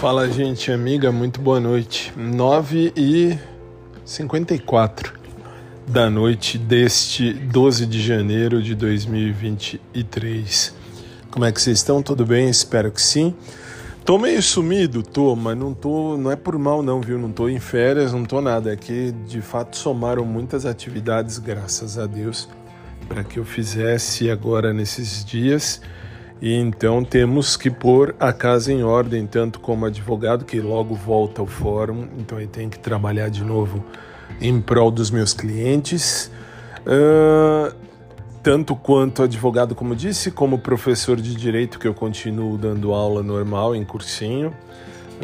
Fala, gente amiga, muito boa noite. 9 e 54 da noite deste 12 de janeiro de 2023. Como é que vocês estão? Tudo bem? Espero que sim. Tô meio sumido, tô, mas não tô, não é por mal não, viu? Não tô em férias, não tô nada. É que de fato somaram muitas atividades, graças a Deus, para que eu fizesse agora nesses dias. E então temos que pôr a casa em ordem, tanto como advogado, que logo volta ao fórum, então aí tem que trabalhar de novo em prol dos meus clientes. Uh, tanto quanto advogado, como disse, como professor de direito, que eu continuo dando aula normal em cursinho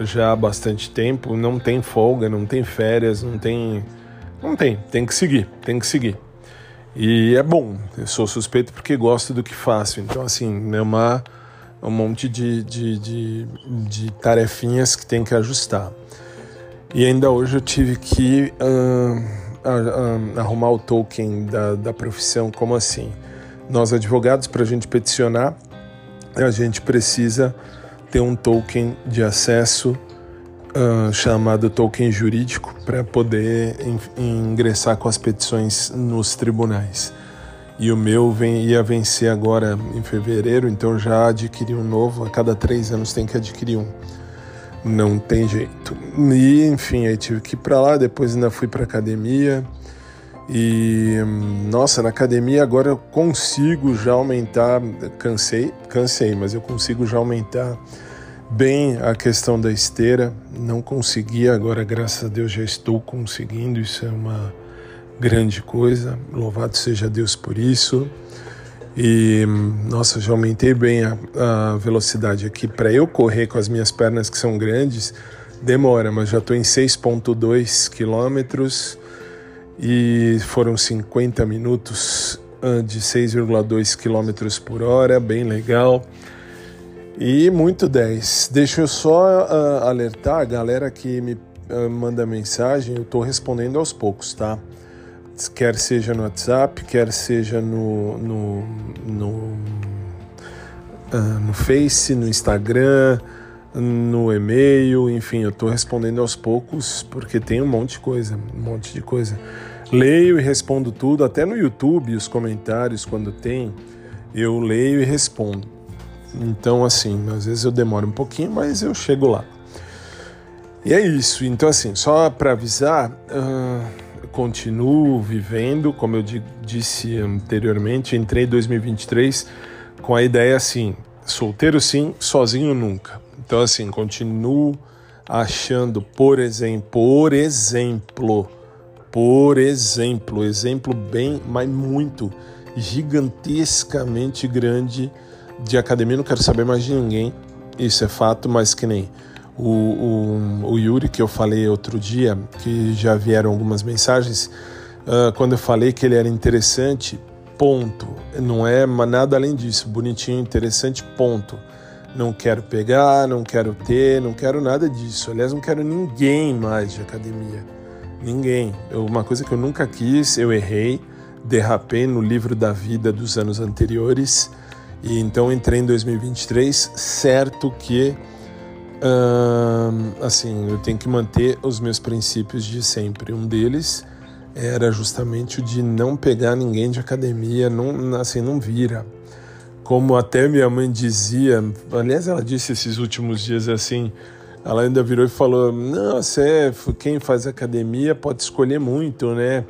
já há bastante tempo. Não tem folga, não tem férias, não tem. Não tem, tem que seguir, tem que seguir. E é bom, eu sou suspeito porque gosto do que faço. Então, assim, é uma, um monte de, de, de, de tarefinhas que tem que ajustar. E ainda hoje eu tive que uh, uh, uh, arrumar o token da, da profissão. Como assim? Nós, advogados, para a gente peticionar, a gente precisa ter um token de acesso uh, chamado token jurídico para poder ingressar com as petições nos tribunais. E o meu vem, ia vencer agora em fevereiro, então já adquiri um novo. A cada três anos tem que adquirir um. Não tem jeito. E enfim, aí tive que ir para lá. Depois ainda fui para academia. E nossa, na academia agora eu consigo já aumentar. Cansei, cansei, mas eu consigo já aumentar bem a questão da esteira. Não conseguia, agora graças a Deus já estou conseguindo. Isso é uma grande coisa. Louvado seja Deus por isso. E nossa, já aumentei bem a, a velocidade aqui. Para eu correr com as minhas pernas que são grandes, demora, mas já estou em 6,2 quilômetros e foram 50 minutos de 6,2 quilômetros por hora, bem legal. E muito 10. Deixa eu só uh, alertar a galera que me uh, manda mensagem, eu estou respondendo aos poucos, tá? Quer seja no WhatsApp, quer seja no, no, no, uh, no Face, no Instagram, no e-mail, enfim, eu estou respondendo aos poucos porque tem um monte de coisa, um monte de coisa. Leio e respondo tudo, até no YouTube, os comentários, quando tem, eu leio e respondo. Então, assim, às vezes eu demoro um pouquinho, mas eu chego lá. E é isso. Então, assim, só para avisar, uh, continuo vivendo, como eu disse anteriormente, entrei em 2023 com a ideia assim: solteiro sim, sozinho nunca. Então, assim, continuo achando, por exemplo, por exemplo, por exemplo, exemplo bem, mas muito gigantescamente grande de academia não quero saber mais de ninguém, isso é fato, mas que nem o, o, o Yuri, que eu falei outro dia, que já vieram algumas mensagens, uh, quando eu falei que ele era interessante, ponto. Não é nada além disso, bonitinho, interessante, ponto. Não quero pegar, não quero ter, não quero nada disso. Aliás, não quero ninguém mais de academia. Ninguém. Eu, uma coisa que eu nunca quis, eu errei, derrapei no livro da vida dos anos anteriores e então entrei em 2023 certo que assim eu tenho que manter os meus princípios de sempre. Um deles era justamente o de não pegar ninguém de academia, não assim não vira. Como até minha mãe dizia, aliás ela disse esses últimos dias assim, ela ainda virou e falou: Não, você, quem faz academia pode escolher muito, né?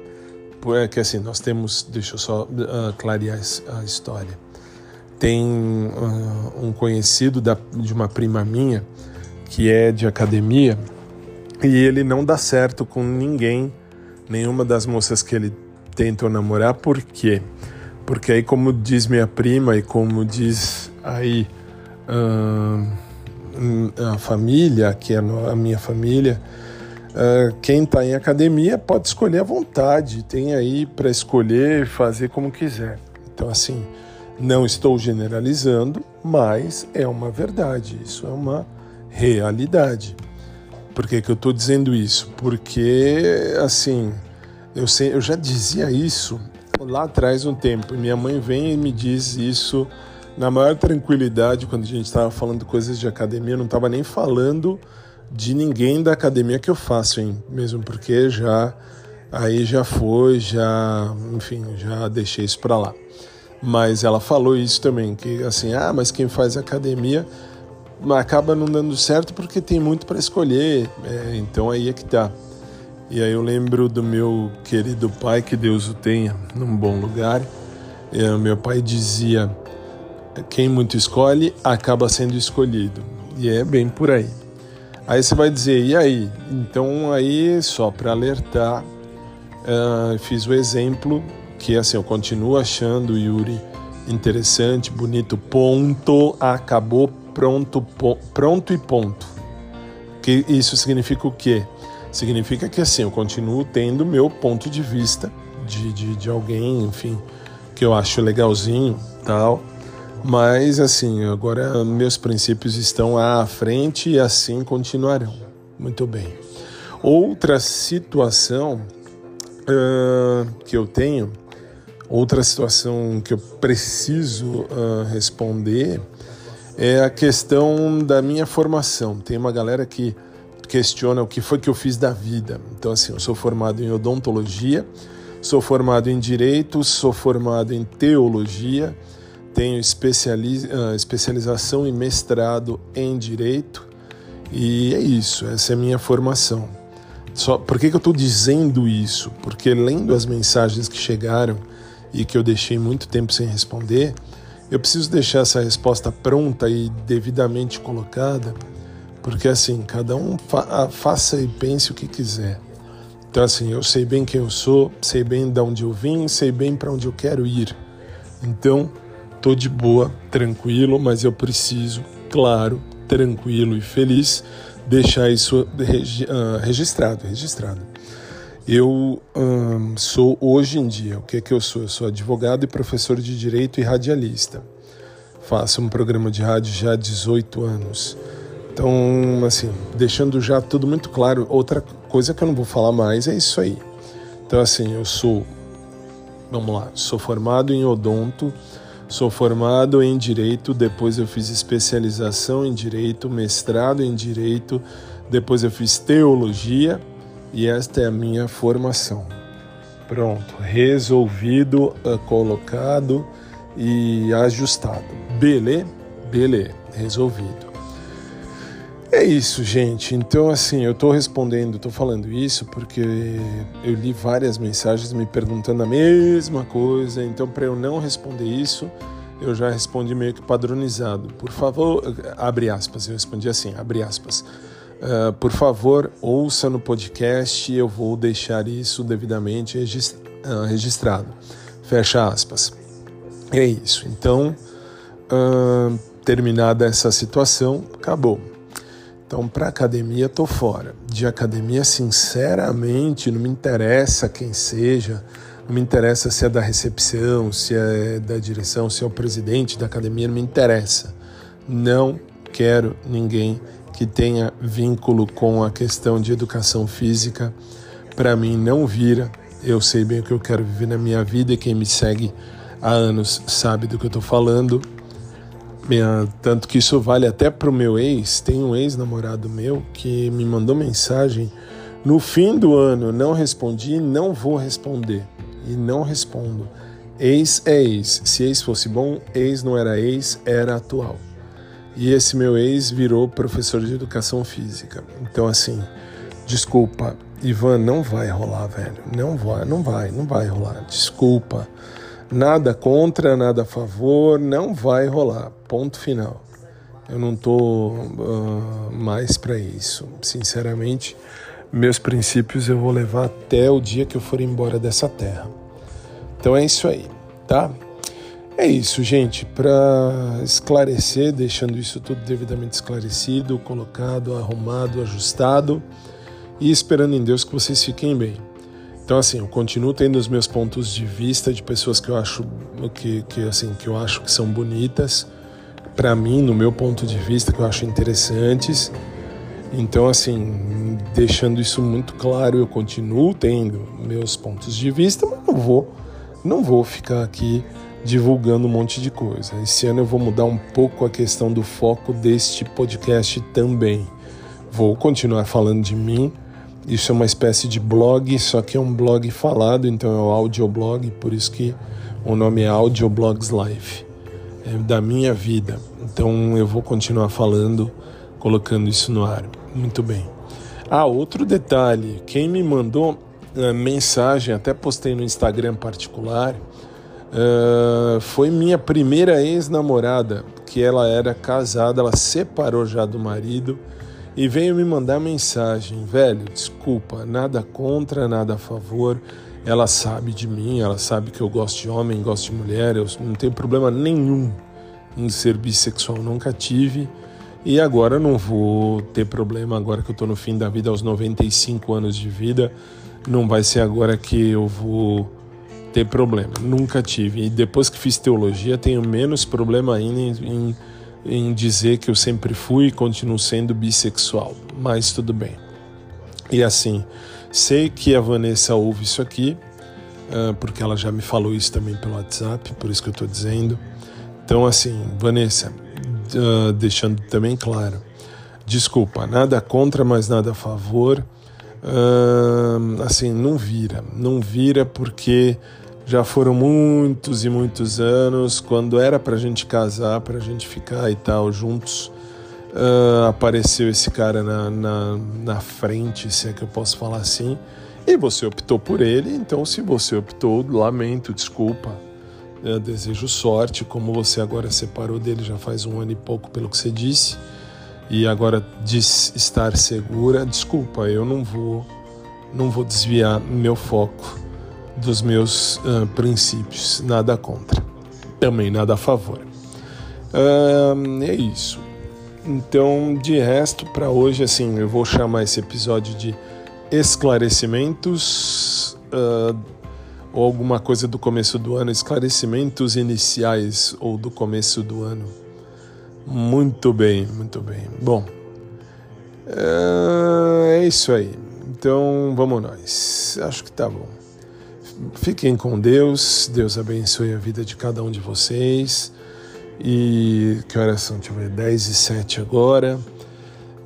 Porque assim, nós temos, deixa eu só uh, clarear a história tem uh, um conhecido da, de uma prima minha que é de academia e ele não dá certo com ninguém, nenhuma das moças que ele tentou namorar, por quê? Porque aí, como diz minha prima e como diz aí uh, a família, que é a minha família, uh, quem está em academia pode escolher à vontade, tem aí para escolher fazer como quiser. Então, assim, não estou generalizando, mas é uma verdade, isso é uma realidade. Por que, que eu estou dizendo isso? Porque, assim, eu, sei, eu já dizia isso lá atrás um tempo, minha mãe vem e me diz isso na maior tranquilidade quando a gente estava falando coisas de academia, eu não estava nem falando de ninguém da academia que eu faço, hein? Mesmo porque já aí já foi, já, enfim, já deixei isso para lá. Mas ela falou isso também, que assim, ah, mas quem faz academia acaba não dando certo porque tem muito para escolher, é, então aí é que tá. E aí eu lembro do meu querido pai, que Deus o tenha num bom lugar. É, meu pai dizia: quem muito escolhe acaba sendo escolhido. E é bem por aí. Aí você vai dizer, e aí? Então aí, só para alertar, uh, fiz o exemplo que assim, eu continuo achando Yuri interessante, bonito, ponto, acabou, pronto, po pronto e ponto. Que isso significa o quê? Significa que assim, eu continuo tendo meu ponto de vista de, de, de alguém, enfim, que eu acho legalzinho, tal, mas assim, agora meus princípios estão à frente e assim continuarão. Muito bem. Outra situação uh, que eu tenho, outra situação que eu preciso uh, responder é a questão da minha formação. Tem uma galera que questiona o que foi que eu fiz da vida. Então, assim, eu sou formado em odontologia, sou formado em direito, sou formado em teologia tenho ah, especialização e mestrado em Direito e é isso, essa é a minha formação. Só, por que, que eu estou dizendo isso? Porque lendo as mensagens que chegaram e que eu deixei muito tempo sem responder, eu preciso deixar essa resposta pronta e devidamente colocada, porque assim, cada um fa ah, faça e pense o que quiser. Então assim, eu sei bem quem eu sou, sei bem de onde eu vim, sei bem para onde eu quero ir. Então, tô de boa, tranquilo, mas eu preciso, claro, tranquilo e feliz, deixar isso uh, registrado, registrado. Eu um, sou hoje em dia, o que é que eu sou? Eu sou advogado e professor de direito e radialista. Faço um programa de rádio já há 18 anos. Então, assim, deixando já tudo muito claro, outra coisa que eu não vou falar mais é isso aí. Então, assim, eu sou, vamos lá, sou formado em odonto, Sou formado em Direito, depois eu fiz especialização em Direito, mestrado em Direito, depois eu fiz Teologia e esta é a minha formação. Pronto, resolvido, eh, colocado e ajustado. Beleza? Beleza, resolvido. É isso, gente. Então, assim, eu estou respondendo, estou falando isso porque eu li várias mensagens me perguntando a mesma coisa. Então, para eu não responder isso, eu já respondi meio que padronizado. Por favor, abre aspas. Eu respondi assim, abre aspas. Uh, por favor, ouça no podcast. Eu vou deixar isso devidamente ah, registrado. Fecha aspas. É isso. Então, uh, terminada essa situação, acabou. Então, para academia, tô fora. De academia, sinceramente, não me interessa quem seja, não me interessa se é da recepção, se é da direção, se é o presidente da academia, não me interessa. Não quero ninguém que tenha vínculo com a questão de educação física. Para mim, não vira. Eu sei bem o que eu quero viver na minha vida e quem me segue há anos sabe do que eu estou falando. Tanto que isso vale até para o meu ex. Tem um ex-namorado meu que me mandou mensagem no fim do ano. Não respondi, não vou responder. E não respondo. Ex é ex. Se ex fosse bom, ex não era ex, era atual. E esse meu ex virou professor de educação física. Então, assim, desculpa, Ivan, não vai rolar, velho. Não vai, não vai, não vai rolar. Desculpa. Nada contra, nada a favor, não vai rolar. Ponto final. Eu não tô uh, mais para isso. Sinceramente, meus princípios eu vou levar até o dia que eu for embora dessa terra. Então é isso aí, tá? É isso, gente. Para esclarecer, deixando isso tudo devidamente esclarecido, colocado, arrumado, ajustado e esperando em Deus que vocês fiquem bem. Então assim, eu continuo tendo os meus pontos de vista de pessoas que eu acho que, que assim que eu acho que são bonitas para mim, no meu ponto de vista, que eu acho interessantes. Então assim, deixando isso muito claro, eu continuo tendo meus pontos de vista, mas não vou não vou ficar aqui divulgando um monte de coisa. Esse ano eu vou mudar um pouco a questão do foco deste podcast também. Vou continuar falando de mim. Isso é uma espécie de blog, só que é um blog falado, então é um audioblog, por isso que o nome é Audioblogs Live. É da minha vida. Então eu vou continuar falando, colocando isso no ar. Muito bem. Ah, outro detalhe, quem me mandou uh, mensagem, até postei no Instagram particular, uh, foi minha primeira ex-namorada, que ela era casada, ela separou já do marido e veio me mandar mensagem, velho, desculpa, nada contra, nada a favor. Ela sabe de mim, ela sabe que eu gosto de homem, gosto de mulher, eu não tenho problema nenhum em ser bissexual, nunca tive. E agora não vou ter problema, agora que eu estou no fim da vida, aos 95 anos de vida, não vai ser agora que eu vou ter problema. Nunca tive. E depois que fiz teologia, tenho menos problema ainda em, em, em dizer que eu sempre fui e continuo sendo bissexual. Mas tudo bem. E assim, sei que a Vanessa ouve isso aqui, ah, porque ela já me falou isso também pelo WhatsApp, por isso que eu estou dizendo. Então, assim, Vanessa, uh, deixando também claro. Desculpa, nada contra, mas nada a favor. Uh, assim, não vira. Não vira porque já foram muitos e muitos anos. Quando era pra gente casar, pra gente ficar e tal juntos, uh, apareceu esse cara na, na, na frente, se é que eu posso falar assim. E você optou por ele, então se você optou, lamento, desculpa eu desejo sorte, como você agora separou dele já faz um ano e pouco, pelo que você disse, e agora diz estar segura. Desculpa, eu não vou, não vou desviar meu foco dos meus uh, princípios. Nada contra, também nada a favor. Uh, é isso. Então, de resto, para hoje, assim, eu vou chamar esse episódio de esclarecimentos. Uh, ou alguma coisa do começo do ano, esclarecimentos iniciais ou do começo do ano. Muito bem, muito bem. Bom, é, é isso aí. Então vamos nós. Acho que tá bom. Fiquem com Deus. Deus abençoe a vida de cada um de vocês. E que horas são? Deixa eu ver, 10 e 7 agora.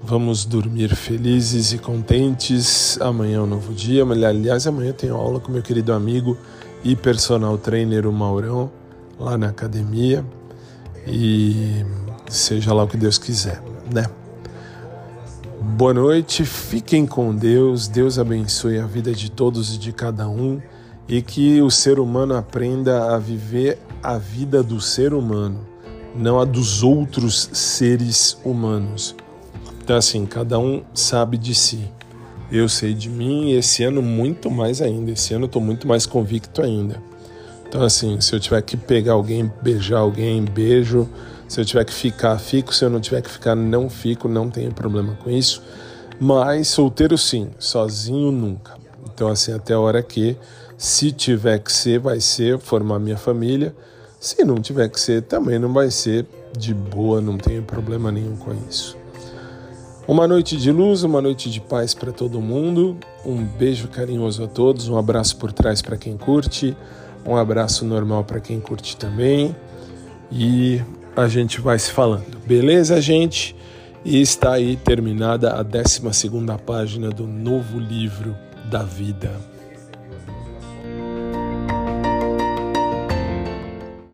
Vamos dormir felizes e contentes. Amanhã é um novo dia. Aliás, amanhã tenho aula com meu querido amigo e personal trainer, o Maurão, lá na academia. E seja lá o que Deus quiser, né? Boa noite, fiquem com Deus. Deus abençoe a vida de todos e de cada um. E que o ser humano aprenda a viver a vida do ser humano, não a dos outros seres humanos então, assim, cada um sabe de si. Eu sei de mim e esse ano muito mais ainda. Esse ano eu tô muito mais convicto ainda. Então, assim, se eu tiver que pegar alguém, beijar alguém, beijo. Se eu tiver que ficar, fico. Se eu não tiver que ficar, não fico. Não tenho problema com isso. Mas solteiro, sim. Sozinho, nunca. Então, assim, até a hora que, se tiver que ser, vai ser formar minha família. Se não tiver que ser, também não vai ser. De boa, não tenho problema nenhum com isso. Uma noite de luz, uma noite de paz para todo mundo. Um beijo carinhoso a todos, um abraço por trás para quem curte, um abraço normal para quem curte também. E a gente vai se falando. Beleza, gente? E está aí terminada a 12 página do novo livro da vida.